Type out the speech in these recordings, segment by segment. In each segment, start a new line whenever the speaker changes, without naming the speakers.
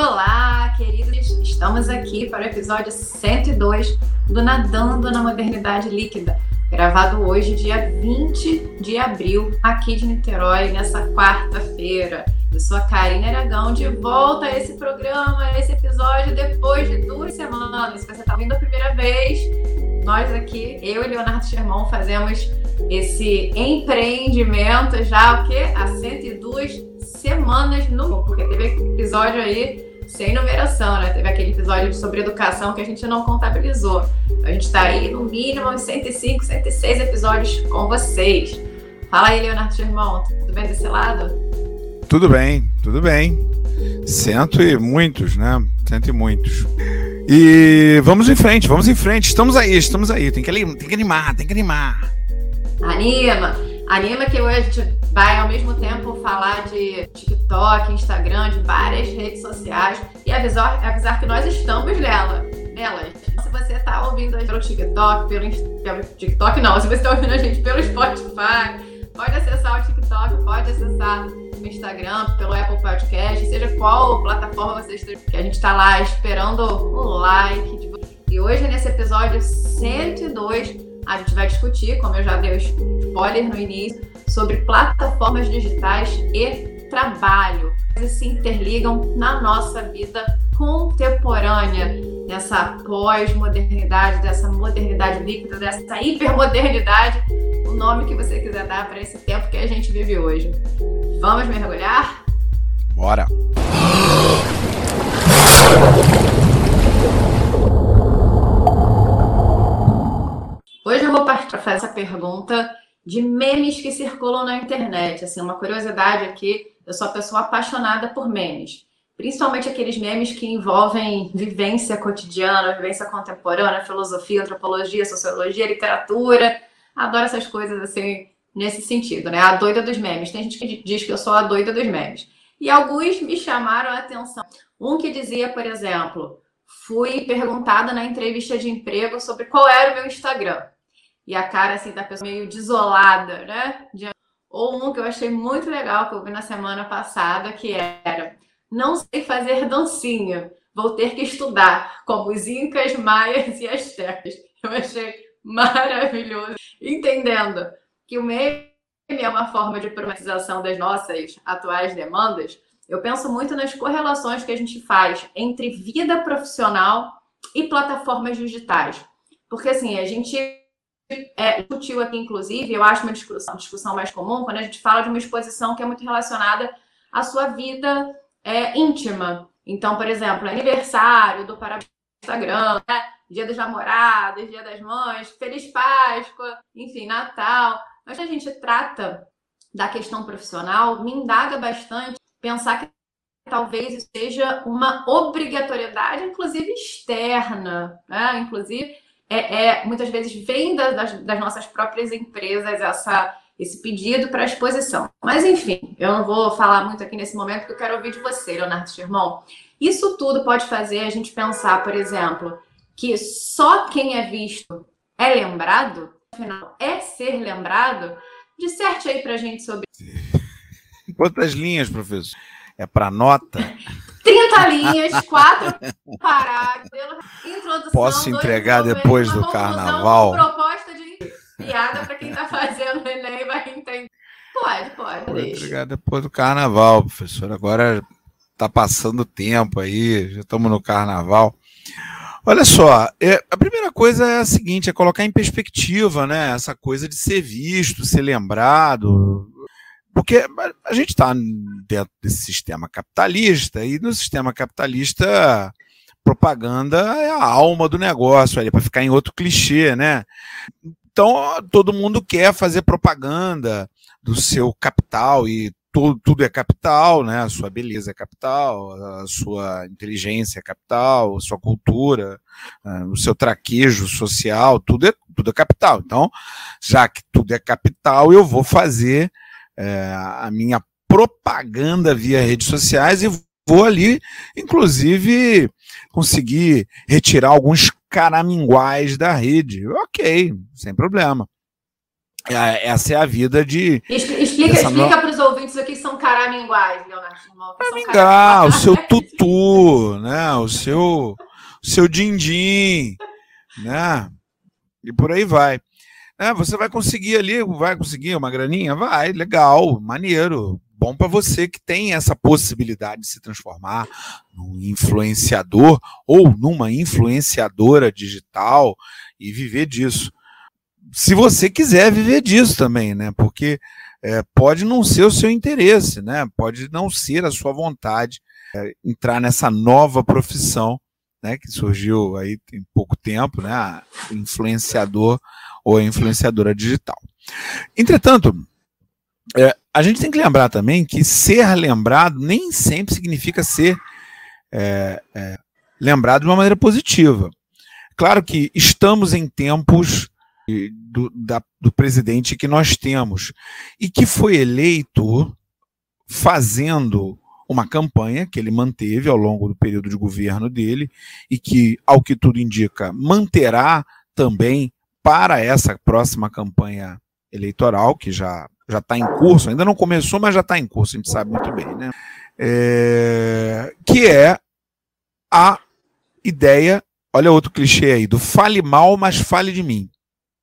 Olá, queridos! Estamos aqui para o episódio 102 do Nadando na Modernidade Líquida, gravado hoje, dia 20 de abril, aqui de Niterói, nessa quarta-feira. Eu sou a Karina Aragão, de volta a esse programa, a esse episódio, depois de duas semanas. Se você está vindo a primeira vez, nós aqui, eu e Leonardo Sherman, fazemos esse empreendimento já, o quê? Há 102 semanas no... Porque teve episódio aí sem numeração, né? Teve aquele episódio sobre educação que a gente não contabilizou. A gente está aí no mínimo uns 105, 106 episódios com vocês. Fala aí, Leonardo Germão, tudo bem desse lado?
Tudo bem, tudo bem. Cento e muitos, né? Cento e muitos. E vamos em frente, vamos em frente. Estamos aí, estamos aí. Tem que, tem que animar, tem que animar.
Anima! Anima que hoje a gente vai ao mesmo tempo falar de TikTok, Instagram, de várias redes sociais e avisar, avisar que nós estamos nela, nelas. Se você está ouvindo a gente pelo TikTok, pelo, pelo TikTok não, se você está ouvindo a gente pelo Spotify, pode acessar o TikTok, pode acessar o Instagram, pelo Apple Podcast, seja qual plataforma você esteja, que a gente está lá esperando o like. De... E hoje, nesse episódio 102, a gente vai discutir, como eu já dei spoiler no início, sobre plataformas digitais e trabalho. Eles se interligam na nossa vida contemporânea, nessa pós-modernidade, dessa modernidade líquida, dessa hipermodernidade, o nome que você quiser dar para esse tempo que a gente vive hoje. Vamos mergulhar?
Bora!
Hoje eu vou para fazer essa pergunta de memes que circulam na internet. Assim, uma curiosidade aqui, eu sou uma pessoa apaixonada por memes. Principalmente aqueles memes que envolvem vivência cotidiana, vivência contemporânea, filosofia, antropologia, sociologia, literatura. Adoro essas coisas assim, nesse sentido, né? A doida dos memes. Tem gente que diz que eu sou a doida dos memes. E alguns me chamaram a atenção. Um que dizia, por exemplo, fui perguntada na entrevista de emprego sobre qual era o meu Instagram e a cara assim da pessoa meio desolada, né? Ou um que eu achei muito legal que eu vi na semana passada, que era não sei fazer dancinha, vou ter que estudar, como os incas, maias e astecas. Eu achei maravilhoso, entendendo que o meme é uma forma de problematização das nossas atuais demandas. Eu penso muito nas correlações que a gente faz entre vida profissional e plataformas digitais. Porque assim, a gente é, discutiu aqui, inclusive, eu acho uma discussão, discussão mais comum quando a gente fala de uma exposição que é muito relacionada à sua vida é, íntima. Então, por exemplo, aniversário do parabéns Instagram, né? Dia dos namorados, Dia das Mães, Feliz Páscoa, enfim, Natal. Mas a gente trata da questão profissional, me indaga bastante pensar que talvez seja uma obrigatoriedade, inclusive externa, né? Inclusive é, é, muitas vezes vem das, das, nossas próprias empresas essa, esse pedido para exposição. Mas, enfim, eu não vou falar muito aqui nesse momento, porque eu quero ouvir de você, Leonardo Sherman. Isso tudo pode fazer a gente pensar, por exemplo, que só quem é visto é lembrado, afinal, é ser lembrado. Disserte aí para a gente sobre.
Quantas linhas, professor? É para nota?
30 linhas, quatro parágrafos, introdução.
Posso entregar depois do carnaval?
Proposta de piada para quem está fazendo o Enem vai entender. Pode, pode. Vou
entregar depois do carnaval, professor. Agora está passando tempo aí, já estamos no carnaval. Olha só, é, a primeira coisa é a seguinte, é colocar em perspectiva, né? Essa coisa de ser visto, ser lembrado, porque a gente está dentro desse sistema capitalista, e no sistema capitalista, propaganda é a alma do negócio, para ficar em outro clichê, né? Então, todo mundo quer fazer propaganda do seu capital e tudo, tudo é capital, né? A sua beleza é capital, a sua inteligência é capital, a sua cultura, o seu traquejo social, tudo é, tudo é capital. Então, já que tudo é capital, eu vou fazer é, a minha propaganda via redes sociais e vou ali, inclusive, conseguir retirar alguns caraminguais da rede. Ok, sem problema. É, essa é a vida de.
Explica, explica no... para os ouvintes o que são caraminguais, Leonardo.
Caraminguá, o seu tutu, né? O seu, o seu din-din, né? E por aí vai. É, você vai conseguir ali, vai conseguir uma graninha? Vai, legal, maneiro. Bom para você que tem essa possibilidade de se transformar num influenciador ou numa influenciadora digital e viver disso. Se você quiser viver disso também, né? Porque é, pode não ser o seu interesse, né? Pode não ser a sua vontade é, entrar nessa nova profissão, né? Que surgiu aí tem pouco tempo, né? Influenciador ou a influenciadora digital. Entretanto, é, a gente tem que lembrar também que ser lembrado nem sempre significa ser é, é, lembrado de uma maneira positiva. Claro que estamos em tempos do, da, do presidente que nós temos e que foi eleito fazendo uma campanha que ele manteve ao longo do período de governo dele e que, ao que tudo indica, manterá também para essa próxima campanha eleitoral, que já já está em curso, ainda não começou, mas já está em curso, a gente sabe muito bem, né? É, que é a ideia, olha outro clichê aí, do fale mal, mas fale de mim.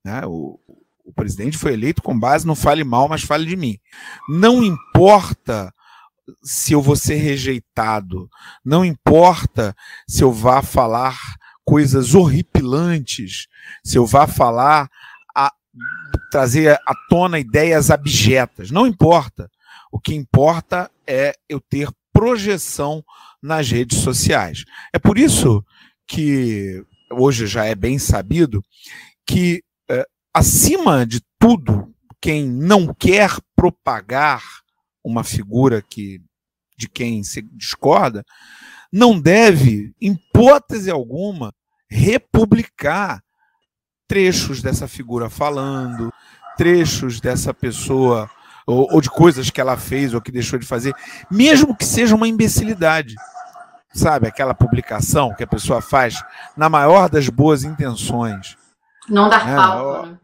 Né? O, o presidente foi eleito com base no fale mal, mas fale de mim. Não importa se eu vou ser rejeitado, não importa se eu vá falar coisas horripilantes, se eu vá falar, a, trazer à tona ideias abjetas, não importa. O que importa é eu ter projeção nas redes sociais. É por isso que hoje já é bem sabido que acima de tudo, quem não quer propagar uma figura que de quem se discorda, não deve, em hipótese alguma, republicar trechos dessa figura falando, trechos dessa pessoa, ou, ou, de coisas que ela fez ou que deixou de fazer, mesmo que seja uma imbecilidade. Sabe, aquela publicação que a pessoa faz na maior das boas intenções.
Não dar é, palco. Né?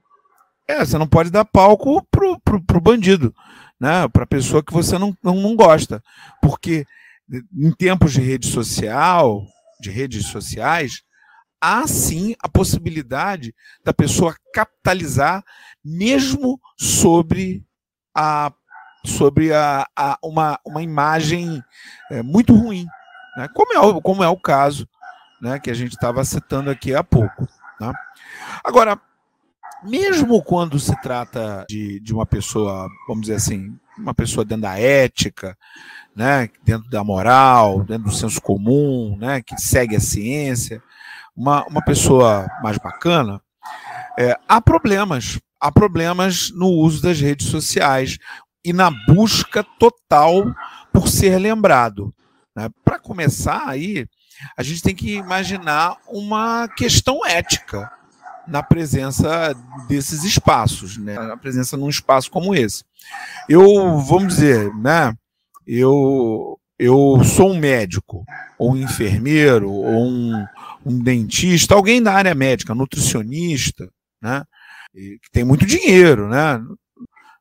É, você não pode dar palco pro, pro, pro bandido, né? Para pessoa que você não, não, não gosta. Porque em tempos de rede social, de redes sociais, há sim a possibilidade da pessoa capitalizar mesmo sobre a sobre a, a uma, uma imagem é, muito ruim, né? como, é, como é o caso né, que a gente estava citando aqui há pouco. Né? Agora, mesmo quando se trata de, de uma pessoa, vamos dizer assim, uma pessoa dentro da ética, né, dentro da moral, dentro do senso comum, né, que segue a ciência, uma, uma pessoa mais bacana, é, há problemas. Há problemas no uso das redes sociais e na busca total por ser lembrado. Né? Para começar aí, a gente tem que imaginar uma questão ética na presença desses espaços, né? na presença num espaço como esse. Eu, vamos dizer, né? eu, eu sou um médico, ou um enfermeiro, ou um, um dentista, alguém da área médica, nutricionista, né? que tem muito dinheiro, né?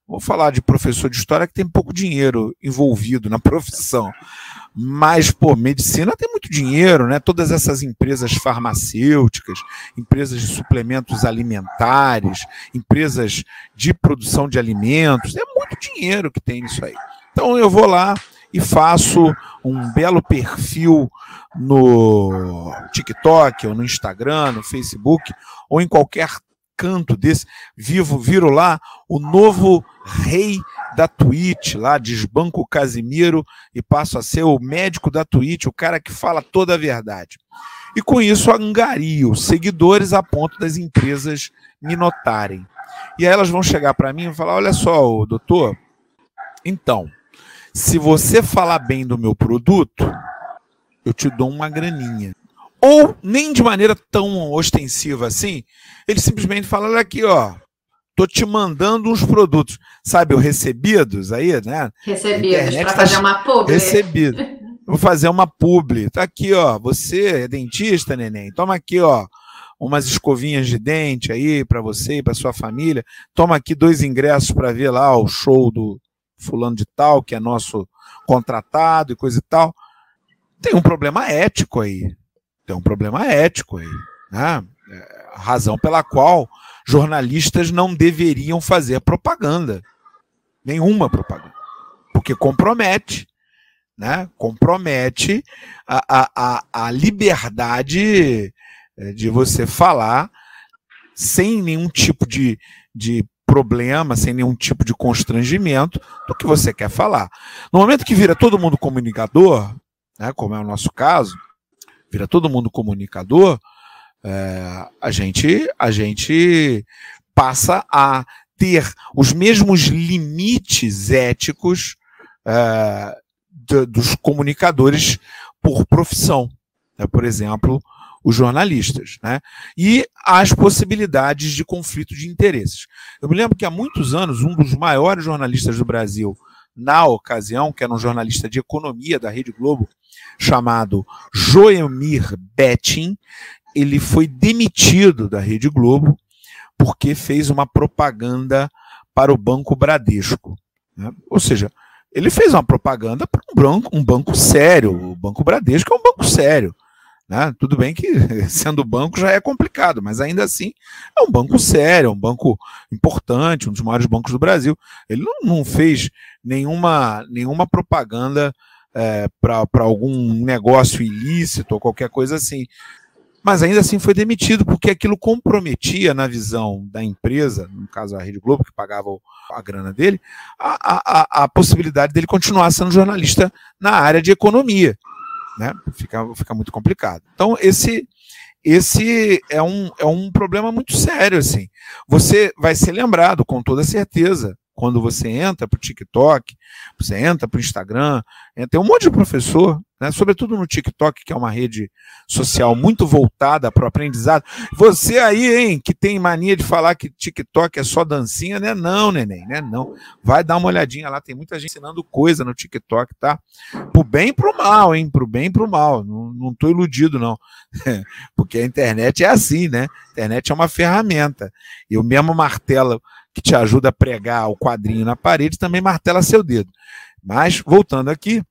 Vou falar de professor de história que tem pouco dinheiro envolvido na profissão. Mas, pô, medicina tem muito dinheiro, né? Todas essas empresas farmacêuticas, empresas de suplementos alimentares, empresas de produção de alimentos, é muito dinheiro que tem nisso aí. Então eu vou lá e faço um belo perfil no TikTok, ou no Instagram, no Facebook, ou em qualquer canto desse, vivo, viro lá o novo rei da Twitch, lá desbanco o Casimiro e passo a ser o médico da Twitch, o cara que fala toda a verdade. E com isso angario seguidores a ponto das empresas me notarem. E aí elas vão chegar para mim e falar: olha só, doutor, então, se você falar bem do meu produto, eu te dou uma graninha. Ou nem de maneira tão ostensiva assim, ele simplesmente fala: olha aqui, ó, tô te mandando uns produtos, sabe, o recebidos aí,
né? Recebidos, para tá fazer uma publi.
Recebido. Vou fazer uma publi. Tá aqui, ó, você é dentista, neném, toma aqui, ó, umas escovinhas de dente aí para você e para sua família. Toma aqui dois ingressos para ver lá o show do, fulano de tal, que é nosso contratado e coisa e tal. Tem um problema ético aí. Tem um problema ético aí. Né? É, razão pela qual jornalistas não deveriam fazer propaganda. Nenhuma propaganda. Porque compromete. Né? Compromete a, a, a liberdade é, de você falar sem nenhum tipo de, de problema, sem nenhum tipo de constrangimento do que você quer falar. No momento que vira todo mundo comunicador, né, como é o nosso caso, vira todo mundo comunicador, é, a gente a gente passa a ter os mesmos limites éticos é, dos comunicadores por profissão. Né? Por exemplo, os jornalistas, né? E as possibilidades de conflito de interesses. Eu me lembro que há muitos anos, um dos maiores jornalistas do Brasil, na ocasião, que era um jornalista de economia da Rede Globo, chamado Joemir Betting, ele foi demitido da Rede Globo porque fez uma propaganda para o Banco Bradesco. Né? Ou seja, ele fez uma propaganda para um banco, um banco sério. O Banco Bradesco é um banco sério. Né? Tudo bem que sendo banco já é complicado, mas ainda assim é um banco sério, é um banco importante, um dos maiores bancos do Brasil. Ele não, não fez nenhuma, nenhuma propaganda é, para algum negócio ilícito ou qualquer coisa assim. Mas ainda assim foi demitido, porque aquilo comprometia, na visão da empresa, no caso a Rede Globo, que pagava a grana dele, a, a, a possibilidade dele continuar sendo jornalista na área de economia né? Fica, fica muito complicado. Então, esse esse é um, é um problema muito sério, assim. Você vai ser lembrado, com toda certeza, quando você entra para o TikTok, você entra para o Instagram, tem um monte de professor né? sobretudo no TikTok, que é uma rede social muito voltada para o aprendizado. Você aí, hein, que tem mania de falar que TikTok é só dancinha, né? Não, neném, né? Não. Vai dar uma olhadinha lá, tem muita gente ensinando coisa no TikTok, tá? Pro bem e pro mal, hein? Pro bem e pro mal. Não, não tô iludido, não. Porque a internet é assim, né? A internet é uma ferramenta. E o mesmo martelo que te ajuda a pregar o quadrinho na parede também martela seu dedo. Mas, voltando aqui,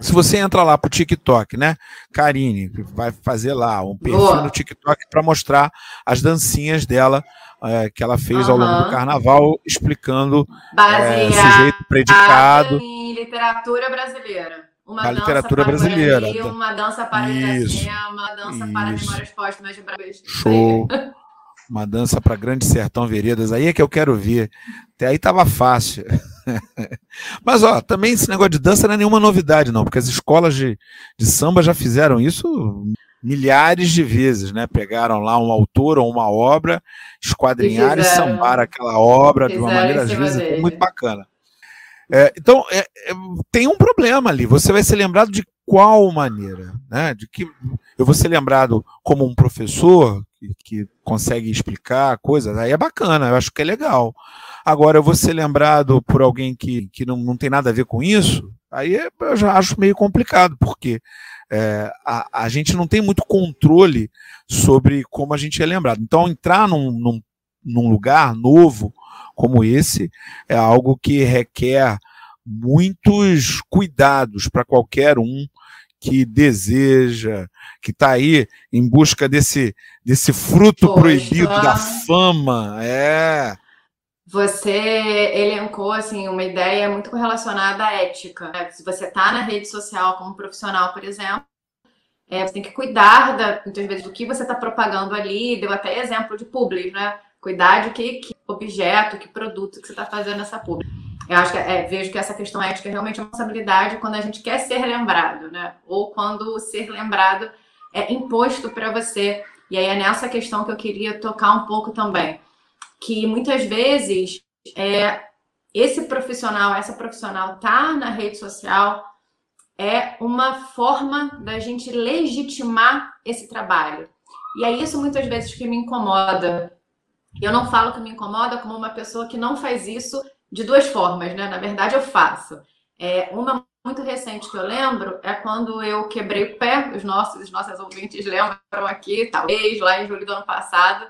se você entra lá pro TikTok, né? Karine vai fazer lá um perfil Boa. no TikTok para mostrar as dancinhas dela é, que ela fez uhum. ao longo do carnaval, explicando é, sujeito predicado.
Em literatura brasileira.
Uma literatura brasileira.
Guarani, uma dança para Isso. uma dança Isso. para memórias póstumas de Brasil.
Show. Uma dança para Grande Sertão Veredas. Aí é que eu quero ver. Até aí tava fácil. Mas, ó, também esse negócio de dança não é nenhuma novidade, não, porque as escolas de, de samba já fizeram isso milhares de vezes, né? Pegaram lá um autor ou uma obra, esquadrinharam e, e sambaram aquela obra de uma maneira, às vezes, muito bacana. É, então, é, é, tem um problema ali. Você vai ser lembrado de qual maneira? Né? De que eu vou ser lembrado como um professor que, que consegue explicar coisas, aí é bacana, eu acho que é legal. Agora, eu vou ser lembrado por alguém que, que não, não tem nada a ver com isso, aí é, eu já acho meio complicado, porque é, a, a gente não tem muito controle sobre como a gente é lembrado. Então, entrar num, num, num lugar novo como esse é algo que requer muitos cuidados para qualquer um que deseja, que está aí em busca desse, desse fruto Poxa. proibido da fama. É.
Você elencou assim uma ideia muito relacionada à ética. Né? Se você está na rede social como profissional, por exemplo, é, você tem que cuidar da, muitas vezes do que você está propagando ali. Deu até exemplo de publi, né? Cuidar de que, que objeto, que produto que você está fazendo essa publi. Eu acho que é, vejo que essa questão ética é realmente uma responsabilidade quando a gente quer ser lembrado, né? Ou quando ser lembrado é imposto para você. E aí é nessa questão que eu queria tocar um pouco também que muitas vezes é, esse profissional, essa profissional tá na rede social é uma forma da gente legitimar esse trabalho. E é isso muitas vezes que me incomoda. Eu não falo que me incomoda como uma pessoa que não faz isso de duas formas, né? Na verdade, eu faço. É, uma muito recente que eu lembro é quando eu quebrei o pé, os nossos, os nossos ouvintes lembram aqui, talvez lá em julho do ano passado,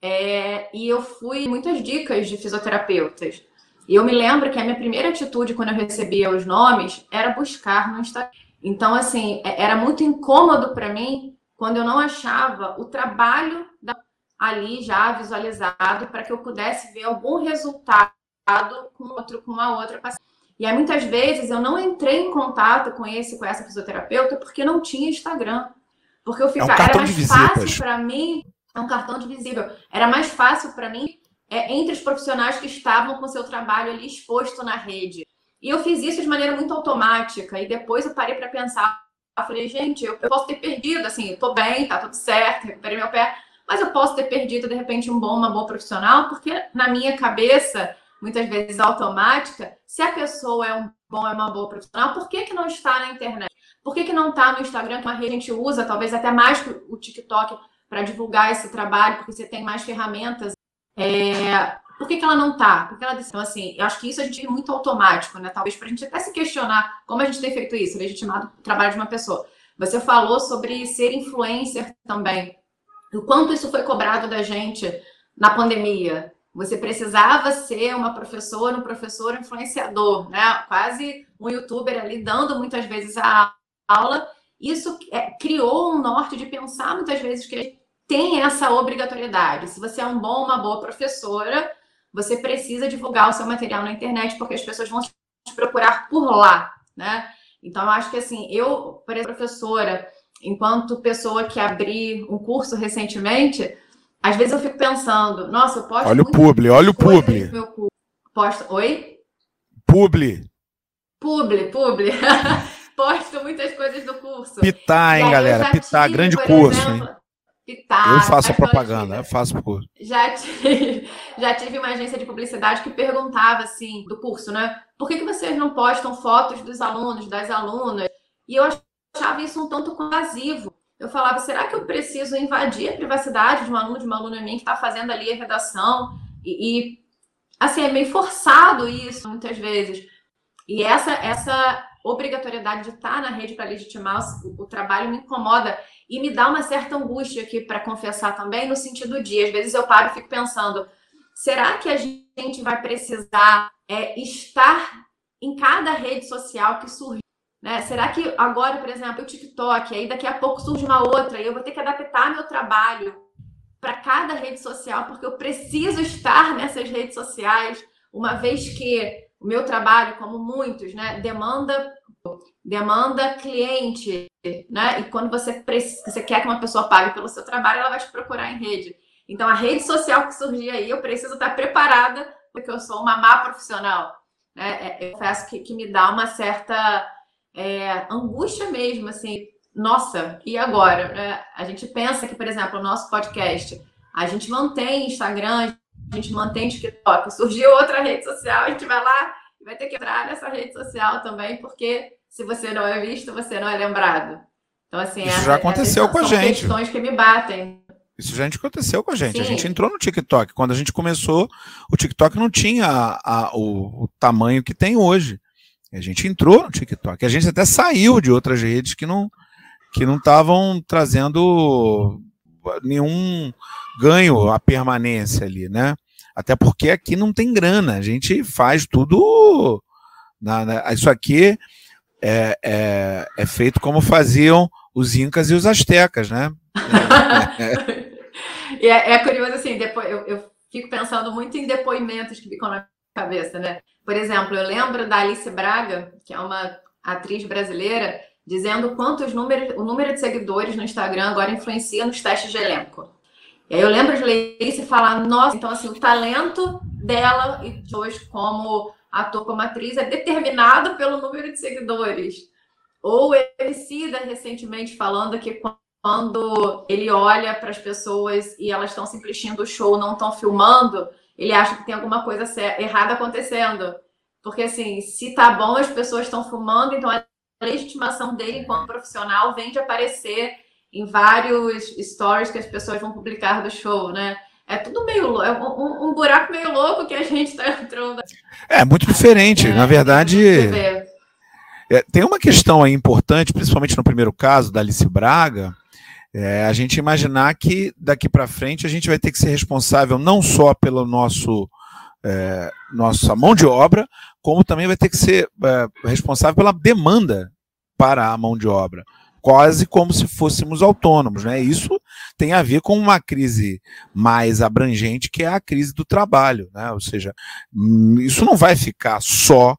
é, e eu fui muitas dicas de fisioterapeutas. E eu me lembro que a minha primeira atitude quando eu recebia os nomes era buscar no Instagram. Então, assim, é, era muito incômodo para mim quando eu não achava o trabalho da... ali já visualizado para que eu pudesse ver algum resultado com outro, com uma outra paciente. E aí, muitas vezes, eu não entrei em contato com esse, com essa fisioterapeuta, porque não tinha Instagram. Porque eu ficava, é um era mais fácil para mim, é um cartão de visível. Era mais fácil para mim é, entre os profissionais que estavam com seu trabalho ali exposto na rede. E eu fiz isso de maneira muito automática. E depois eu parei para pensar. Eu falei, gente, eu, eu, posso ter perdido, assim, eu tô bem, tá tudo certo, recuperei meu pé, mas eu posso ter perdido, de repente, um bom, uma boa profissional, porque na minha cabeça, muitas vezes automática, se a pessoa é um bom, é uma boa profissional, por que, que não está na internet? Por que, que não está no Instagram, que é uma rede que a gente usa, talvez até mais que o TikTok, para divulgar esse trabalho, porque você tem mais ferramentas é, por que, que ela não está? Porque ela então, assim, eu acho que isso a gente é muito automático, né? Talvez para a gente até se questionar como a gente tem feito isso, legitimado o trabalho de uma pessoa. Você falou sobre ser influencer também. O quanto isso foi cobrado da gente na pandemia. Você precisava ser uma professora, um professor influenciador, né? Quase um youtuber ali dando muitas vezes a aula. Isso é, criou um norte de pensar muitas vezes que tem essa obrigatoriedade. Se você é um bom, uma boa professora, você precisa divulgar o seu material na internet, porque as pessoas vão te procurar por lá, né? Então, eu acho que assim, eu, por exemplo, professora, enquanto pessoa que abri um curso recentemente, às vezes eu fico pensando, nossa, eu posso.
Olha o publi, olha o publi.
Posto... Oi?
Publi.
Publi, publi. Posto muitas coisas do curso.
Pitar, hein, galera? Pitar, grande curso, exemplo, hein?
Pitar,
eu faço propaganda, eu faço por.
Já tive, já tive uma agência de publicidade que perguntava assim, do curso, né? Por que, que vocês não postam fotos dos alunos, das alunas? E eu achava isso um tanto invasivo. Eu falava, será que eu preciso invadir a privacidade de um aluno, de uma aluna minha que está fazendo ali a redação? E, e, assim, é meio forçado isso, muitas vezes. E essa, essa obrigatoriedade de estar na rede para legitimar o, o trabalho me incomoda. E me dá uma certa angústia aqui para confessar também, no sentido de, às vezes eu paro e fico pensando, será que a gente vai precisar é, estar em cada rede social que surge? Né? Será que agora, por exemplo, o TikTok, aí daqui a pouco surge uma outra e eu vou ter que adaptar meu trabalho para cada rede social, porque eu preciso estar nessas redes sociais, uma vez que o meu trabalho, como muitos, né, demanda demanda cliente, né? E quando você, você quer que uma pessoa pague pelo seu trabalho, ela vai te procurar em rede. Então, a rede social que surgir aí, eu preciso estar preparada, porque eu sou uma má profissional. Né? É, eu confesso que, que me dá uma certa é, angústia mesmo, assim, nossa, e agora? Né? A gente pensa que, por exemplo, o nosso podcast, a gente mantém Instagram, a gente mantém TikTok, surgiu outra rede social, a gente vai lá e vai ter que entrar nessa rede social também, porque se você não é visto, você não é lembrado. Então, assim,
isso é, já aconteceu com a gente.
questões que me batem.
Isso já aconteceu com a gente. Sim. A gente entrou no TikTok. Quando a gente começou, o TikTok não tinha a, a, o, o, tamanho que tem hoje. A gente entrou no TikTok. A gente até saiu de outras redes que não que não estavam trazendo nenhum ganho à permanência ali, né? Até porque aqui não tem grana. A gente faz tudo. Na, na, isso aqui é, é, é feito como faziam os incas e os astecas, né?
é, é, curioso assim, depois eu, eu, fico pensando muito em depoimentos que ficam na cabeça, né? Por exemplo, eu lembro da Alice Braga, que é uma atriz brasileira, dizendo quantos números, o número de seguidores no Instagram agora influencia nos testes de elenco. E aí eu lembro de ler isso falar, nossa, então assim, o talento dela e de hoje como ator como atriz é determinado pelo número de seguidores. Ou Emicida recentemente falando que quando ele olha para as pessoas e elas estão simplesmente o show, não estão filmando, ele acha que tem alguma coisa errada acontecendo. Porque assim, se tá bom, as pessoas estão filmando, então a legitimação dele enquanto profissional vem de aparecer em vários stories que as pessoas vão publicar do show, né? É tudo meio é um, um, buraco meio louco que a gente está entrando.
É muito diferente. É, Na verdade, é, tem uma questão aí importante, principalmente no primeiro caso da Alice Braga, é a gente imaginar que daqui para frente a gente vai ter que ser responsável não só pelo nosso é, nossa mão de obra, como também vai ter que ser é, responsável pela demanda para a mão de obra, quase como se fôssemos autônomos. Né? Isso tem a ver com uma crise mais abrangente, que é a crise do trabalho. Né? Ou seja, hum, isso não vai ficar só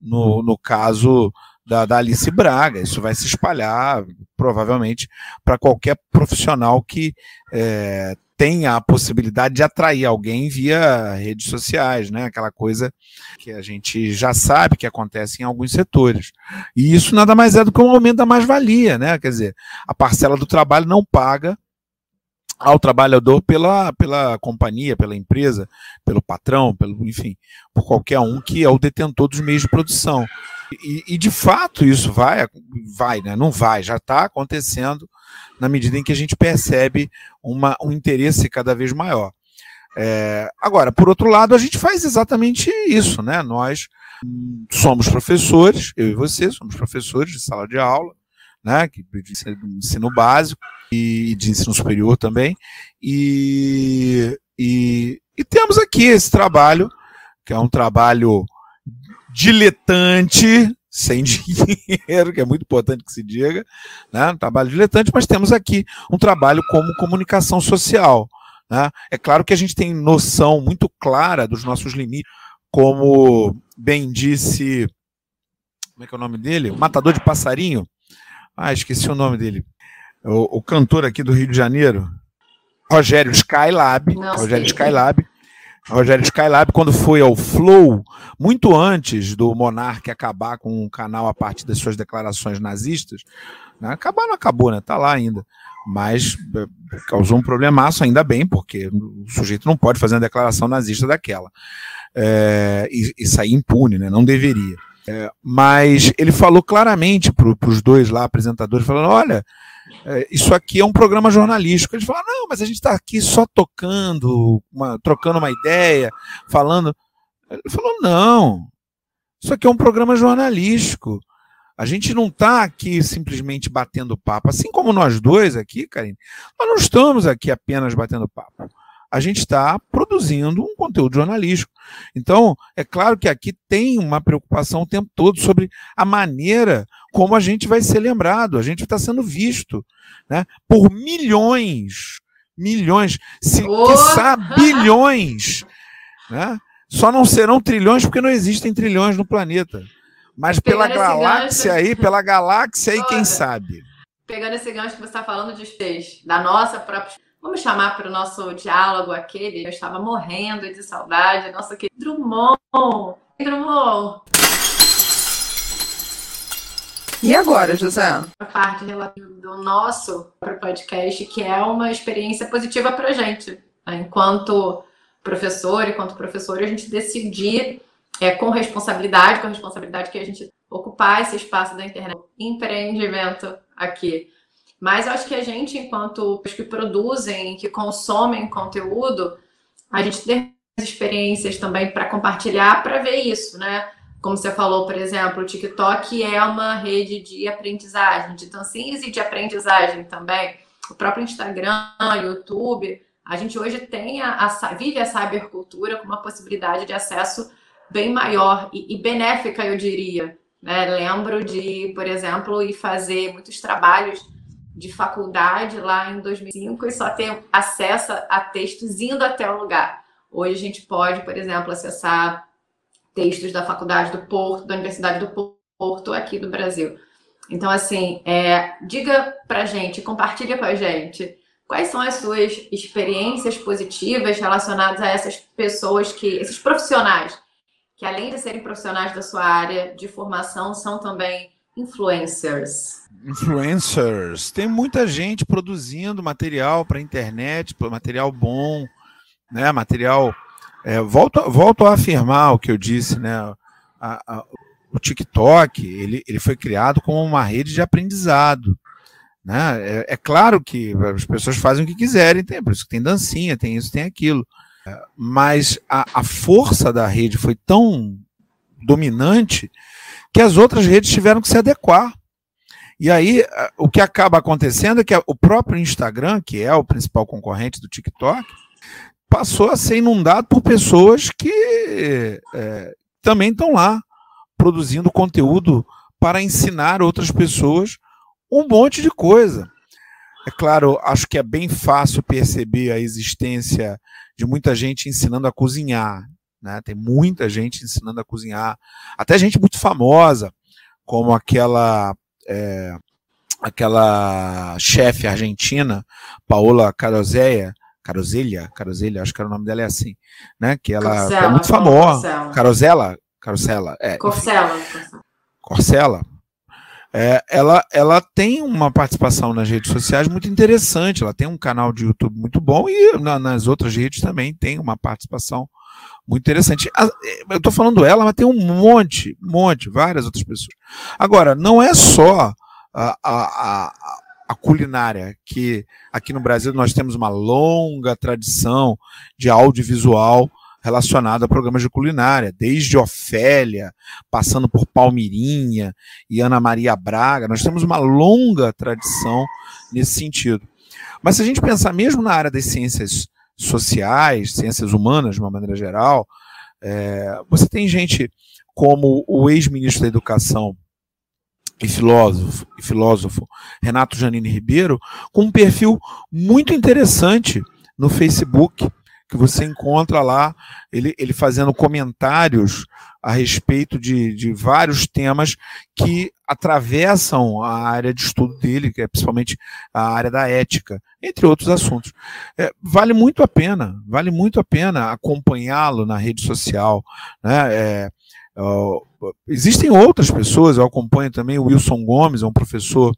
no, no caso da, da Alice Braga. Isso vai se espalhar, provavelmente, para qualquer profissional que é, tenha a possibilidade de atrair alguém via redes sociais, né? Aquela coisa que a gente já sabe que acontece em alguns setores. E isso nada mais é do que um aumento da mais-valia, né? Quer dizer, a parcela do trabalho não paga ao trabalhador pela, pela companhia, pela empresa, pelo patrão, pelo, enfim, por qualquer um que é o detentor dos meios de produção. E, e de fato isso vai, vai, né? Não vai, já está acontecendo na medida em que a gente percebe uma, um interesse cada vez maior. É, agora, por outro lado, a gente faz exatamente isso, né? Nós somos professores, eu e você somos professores de sala de aula, né? De ensino básico e de ensino superior também, e, e, e temos aqui esse trabalho que é um trabalho diletante, sem dinheiro, que é muito importante que se diga, né? um trabalho diletante, mas temos aqui um trabalho como comunicação social. Né? É claro que a gente tem noção muito clara dos nossos limites, como bem disse, como é que é o nome dele? O Matador de Passarinho. Ah, esqueci o nome dele. O, o cantor aqui do Rio de Janeiro, Rogério Skylab. Não, Rogério Skylab Rogério Skylab, quando foi ao Flow, muito antes do Monark acabar com o canal a partir das suas declarações nazistas, né? acabar não acabou, né? Tá lá ainda. Mas é, causou um problemaço, ainda bem, porque o sujeito não pode fazer uma declaração nazista daquela. É, e, e sair impune, né? Não deveria. É, mas ele falou claramente para os dois lá, apresentadores, falando: olha, é, isso aqui é um programa jornalístico. Eles falaram, não, mas a gente está aqui só tocando, uma, trocando uma ideia, falando. Ele falou, não, isso aqui é um programa jornalístico. A gente não está aqui simplesmente batendo papo. Assim como nós dois aqui, Karine, nós não estamos aqui apenas batendo papo a gente está produzindo um conteúdo jornalístico. Então, é claro que aqui tem uma preocupação o tempo todo sobre a maneira como a gente vai ser lembrado, a gente está sendo visto né, por milhões, milhões, se oh! quiçá bilhões. Né? Só não serão trilhões porque não existem trilhões no planeta. Mas pela galáxia gancho... aí, pela galáxia aí, quem sabe?
Pegando esse gancho que você está falando de fez, da nossa própria Vamos chamar para o nosso diálogo aquele. Eu estava morrendo de saudade. Nossa, que Drummond! Drummond!
E agora, José?
A parte relativa do nosso podcast, que é uma experiência positiva para a gente. Né? Enquanto professor, enquanto professor, a gente decidir é, com responsabilidade, com responsabilidade que a gente ocupar esse espaço da internet, empreendimento aqui mas acho que a gente, enquanto os que produzem, que consomem conteúdo, a gente tem experiências também para compartilhar para ver isso, né? Como você falou, por exemplo, o TikTok é uma rede de aprendizagem, de dancinhas e de aprendizagem também. O próprio Instagram, YouTube, a gente hoje tem a, a vive a cybercultura com uma possibilidade de acesso bem maior e, e benéfica, eu diria. Né? Lembro de, por exemplo, ir fazer muitos trabalhos de faculdade lá em 2005 e só ter acesso a textos indo até o lugar. Hoje a gente pode, por exemplo, acessar textos da Faculdade do Porto, da Universidade do Porto, aqui do Brasil. Então, assim, é, diga pra gente, compartilha com a gente quais são as suas experiências positivas relacionadas a essas pessoas que, esses profissionais, que além de serem profissionais da sua área de formação, são também influencers.
Influencers. Tem muita gente produzindo material para internet, material bom, né? Material. É, volto, volto a afirmar o que eu disse, né? A, a, o TikTok ele, ele foi criado como uma rede de aprendizado. Né? É, é, claro que as pessoas fazem o que quiserem, tem, por isso que tem dancinha, tem isso, tem aquilo. É, mas a, a força da rede foi tão dominante que as outras redes tiveram que se adequar. E aí, o que acaba acontecendo é que o próprio Instagram, que é o principal concorrente do TikTok, passou a ser inundado por pessoas que é, também estão lá produzindo conteúdo para ensinar outras pessoas um monte de coisa. É claro, acho que é bem fácil perceber a existência de muita gente ensinando a cozinhar. Né? Tem muita gente ensinando a cozinhar, até gente muito famosa, como aquela é, aquela chefe argentina, Paola Carozeia, Carozelha, Carozelha, acho que era o nome dela é assim, né? Que ela Corcella, é muito famosa. Carosella, Carosella, é.
Corcella.
Corcella. É, ela, ela tem uma participação nas redes sociais muito interessante. Ela tem um canal de YouTube muito bom e na, nas outras redes também tem uma participação muito interessante. Eu estou falando ela, mas tem um monte, monte, várias outras pessoas. Agora, não é só a, a, a, culinária, que aqui no Brasil nós temos uma longa tradição de audiovisual relacionada a programas de culinária, desde Ofélia, passando por Palmirinha e Ana Maria Braga. Nós temos uma longa tradição nesse sentido. Mas se a gente pensar mesmo na área das ciências sociais, ciências humanas, de uma maneira geral, é, você tem gente como o ex-ministro da Educação e filósofo, e filósofo Renato Janine Ribeiro, com um perfil muito interessante no Facebook, que você encontra lá, ele, ele fazendo comentários a respeito de, de vários temas que atravessam a área de estudo dele, que é principalmente a área da ética, entre outros assuntos. É, vale muito a pena, vale muito a pena acompanhá-lo na rede social. Né? É, existem outras pessoas, eu acompanho também o Wilson Gomes, é um professor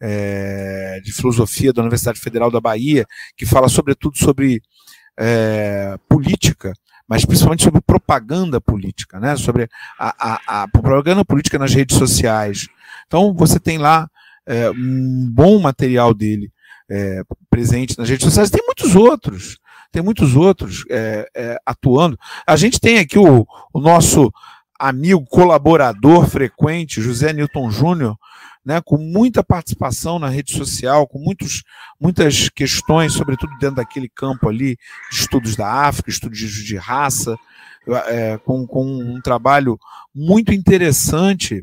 é, de filosofia da Universidade Federal da Bahia, que fala sobretudo sobre é, política, mas principalmente sobre propaganda política, né? sobre a, a, a propaganda política nas redes sociais. Então, você tem lá é, um bom material dele é, presente nas redes sociais. Tem muitos outros, tem muitos outros é, é, atuando. A gente tem aqui o, o nosso amigo, colaborador frequente, José Newton Júnior, né, com muita participação na rede social, com muitos, muitas questões, sobretudo dentro daquele campo ali, estudos da África, estudos de raça, é, com, com um trabalho muito interessante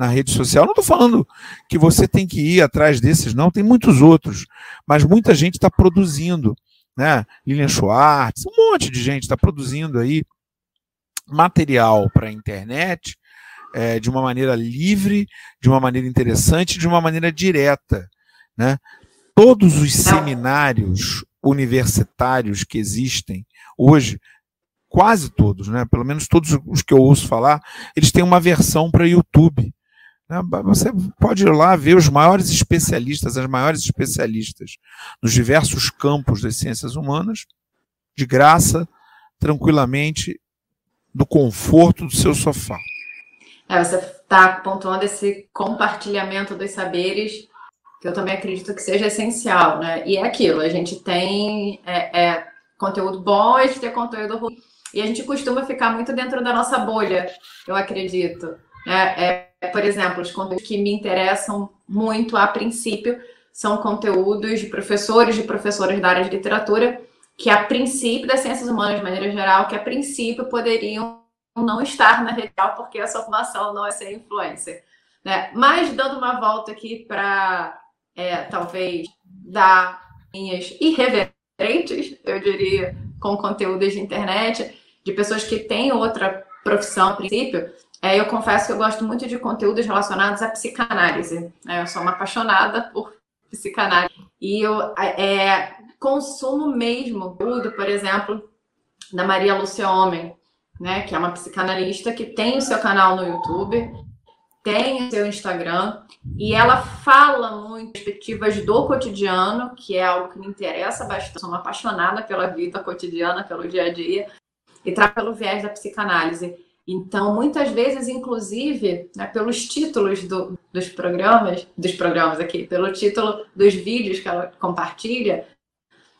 na rede social. Não estou falando que você tem que ir atrás desses, não, tem muitos outros, mas muita gente está produzindo. Né? Lilian Schwartz, um monte de gente está produzindo aí material para a internet é, de uma maneira livre, de uma maneira interessante, de uma maneira direta. Né? Todos os seminários universitários que existem hoje, quase todos, né? pelo menos todos os que eu ouço falar, eles têm uma versão para YouTube. Né? Você pode ir lá ver os maiores especialistas, as maiores especialistas nos diversos campos das ciências humanas, de graça, tranquilamente, do conforto do seu sofá.
É, você está pontuando esse compartilhamento dos saberes, que eu também acredito que seja essencial, né? E é aquilo, a gente tem é, é, conteúdo bom a gente tem conteúdo ruim. E a gente costuma ficar muito dentro da nossa bolha, eu acredito. É, é, por exemplo, os conteúdos que me interessam muito a princípio são conteúdos de professores e professoras da área de literatura que a princípio das ciências humanas de maneira geral, que a princípio poderiam não estar na rede social porque a sua formação não é ser influencer. Né? Mas dando uma volta aqui para é, talvez dar linhas irreverentes, eu diria, com conteúdos de internet, de pessoas que têm outra profissão a princípio, é, eu confesso que eu gosto muito de conteúdos relacionados à psicanálise. Né? Eu sou uma apaixonada por psicanálise. E eu é, consumo mesmo tudo, por exemplo, da Maria Lúcia Homem, né, que é uma psicanalista que tem o seu canal no YouTube, tem o seu Instagram, e ela fala muito perspectivas do cotidiano, que é algo que me interessa bastante. Sou uma apaixonada pela vida cotidiana, pelo dia a dia, e traz pelo viés da psicanálise. Então, muitas vezes, inclusive, né, pelos títulos do, dos programas, dos programas aqui, pelo título dos vídeos que ela compartilha,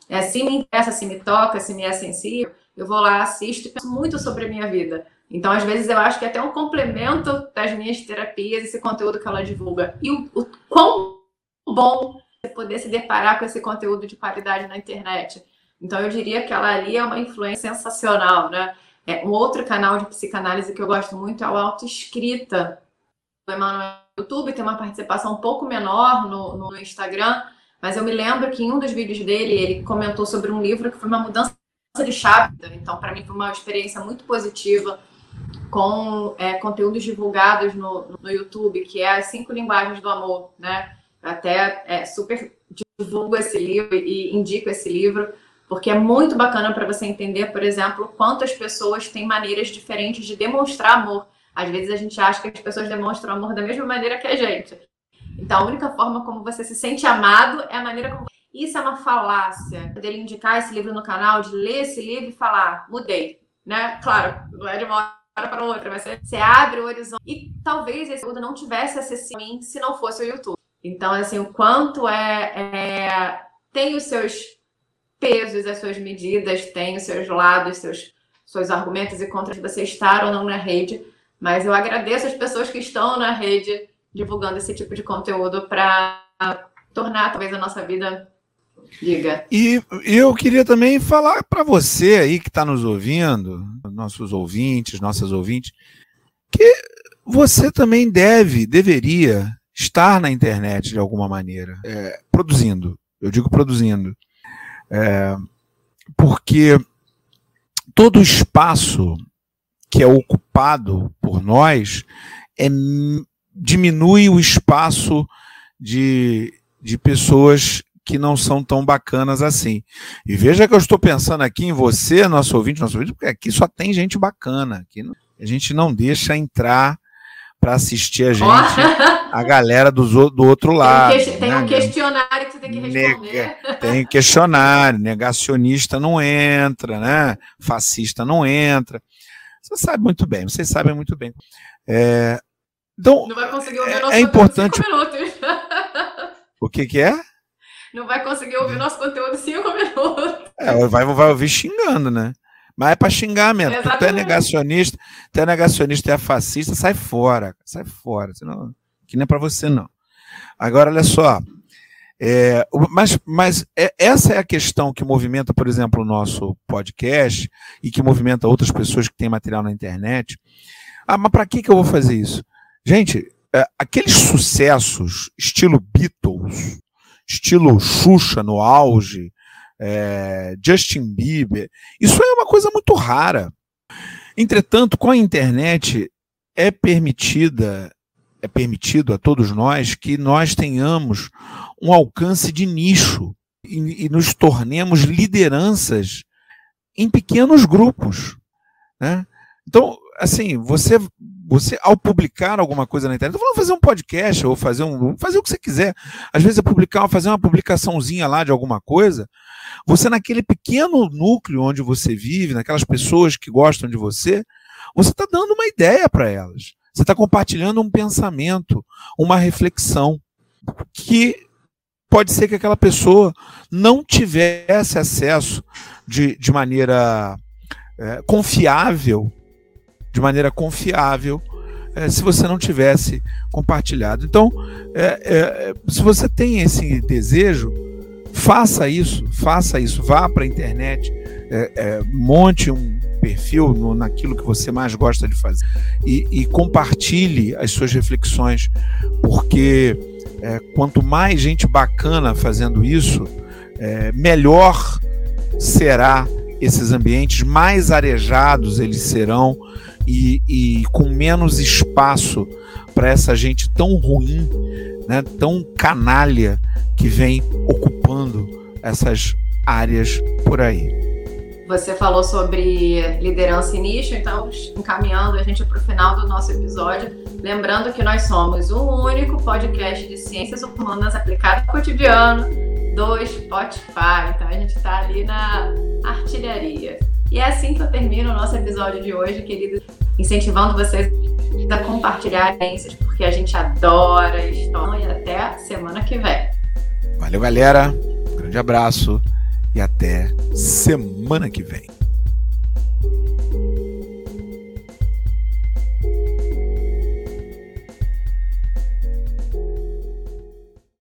é, se me interessa, se me toca, se me é sensível, eu vou lá, assisto e penso muito sobre a minha vida. Então, às vezes, eu acho que é até um complemento das minhas terapias, esse conteúdo que ela divulga. E o, o quão bom você poder se deparar com esse conteúdo de qualidade na internet. Então eu diria que ela ali é uma influência sensacional, né? É, um outro canal de psicanálise que eu gosto muito é o Autoescrita. O Emanuel no YouTube tem uma participação um pouco menor no, no Instagram, mas eu me lembro que em um dos vídeos dele ele comentou sobre um livro que foi uma mudança de chave. Então, para mim, foi uma experiência muito positiva com é, conteúdos divulgados no, no YouTube, que é as cinco linguagens do amor, né? Até é, super divulgo esse livro e indico esse livro, porque é muito bacana para você entender, por exemplo, quantas pessoas têm maneiras diferentes de demonstrar amor. Às vezes a gente acha que as pessoas demonstram amor da mesma maneira que a gente. Então, a única forma como você se sente amado é a maneira como. Isso é uma falácia dele indicar esse livro no canal, de ler esse livro e falar, mudei, né? Claro, não é de uma hora para outra, mas você abre o horizonte. E talvez esse conteúdo não tivesse acessível a mim se não fosse o YouTube. Então, assim, o quanto é, é tem os seus pesos, as suas medidas, tem os seus lados, seus, seus argumentos e contras de você estar ou não na rede. Mas eu agradeço as pessoas que estão na rede divulgando esse tipo de conteúdo para tornar talvez a nossa vida Diga.
E eu queria também falar para você aí que está nos ouvindo, nossos ouvintes, nossas ouvintes, que você também deve, deveria estar na internet de alguma maneira, é, produzindo. Eu digo produzindo. É, porque todo espaço que é ocupado por nós é, diminui o espaço de, de pessoas que não são tão bacanas assim. E veja que eu estou pensando aqui em você, nosso ouvinte, nosso ouvinte, porque aqui só tem gente bacana. Aqui a gente não deixa entrar para assistir a gente, a galera do, do outro lado.
Tem um, tem um questionário que você tem que responder. Nega,
tem questionário, negacionista não entra, né? Fascista não entra. Você sabe muito bem, vocês sabem muito bem. É, então,
não vai conseguir ouvir
é,
nosso
é importante. O que, que é?
Não vai conseguir ouvir nosso conteúdo cinco minutos.
É, vai, vai ouvir xingando, né? Mas é para xingar mesmo. Exatamente. Tu é negacionista, tu é negacionista é fascista, sai fora, sai fora. Senão, que não é para você, não. Agora, olha só. É, mas mas é, essa é a questão que movimenta, por exemplo, o nosso podcast e que movimenta outras pessoas que têm material na internet. Ah, mas para que, que eu vou fazer isso? Gente, é, aqueles sucessos, estilo Beatles, estilo Xuxa no auge, é, Justin Bieber. Isso é uma coisa muito rara. Entretanto, com a internet é permitida, é permitido a todos nós que nós tenhamos um alcance de nicho e, e nos tornemos lideranças em pequenos grupos. Né? Então, assim, você você, ao publicar alguma coisa na internet, vamos fazer um podcast ou fazer um. fazer o que você quiser. Às vezes é publicar, fazer uma publicaçãozinha lá de alguma coisa. Você, naquele pequeno núcleo onde você vive, naquelas pessoas que gostam de você, você está dando uma ideia para elas. Você está compartilhando um pensamento, uma reflexão, que pode ser que aquela pessoa não tivesse acesso de, de maneira é, confiável de maneira confiável é, se você não tivesse compartilhado. Então, é, é, se você tem esse desejo, faça isso, faça isso, vá para a internet, monte um perfil no, naquilo que você mais gosta de fazer e, e compartilhe as suas reflexões, porque quanto mais gente bacana fazendo isso, melhor será esses ambientes, mais arejados eles serão e, e com menos espaço para essa gente tão ruim, né, tão canalha que vem ocupando essas áreas por aí.
Você falou sobre liderança e nicho, então encaminhando a gente para o final do nosso episódio, lembrando que nós somos o único podcast de ciências humanas aplicado ao cotidiano do Spotify. Então a gente está ali na artilharia. E é assim que eu termino o nosso episódio de hoje, queridos, incentivando vocês a compartilhar experiências, porque a gente adora história. E até semana que vem.
Valeu, galera. Um grande abraço e até semana que vem.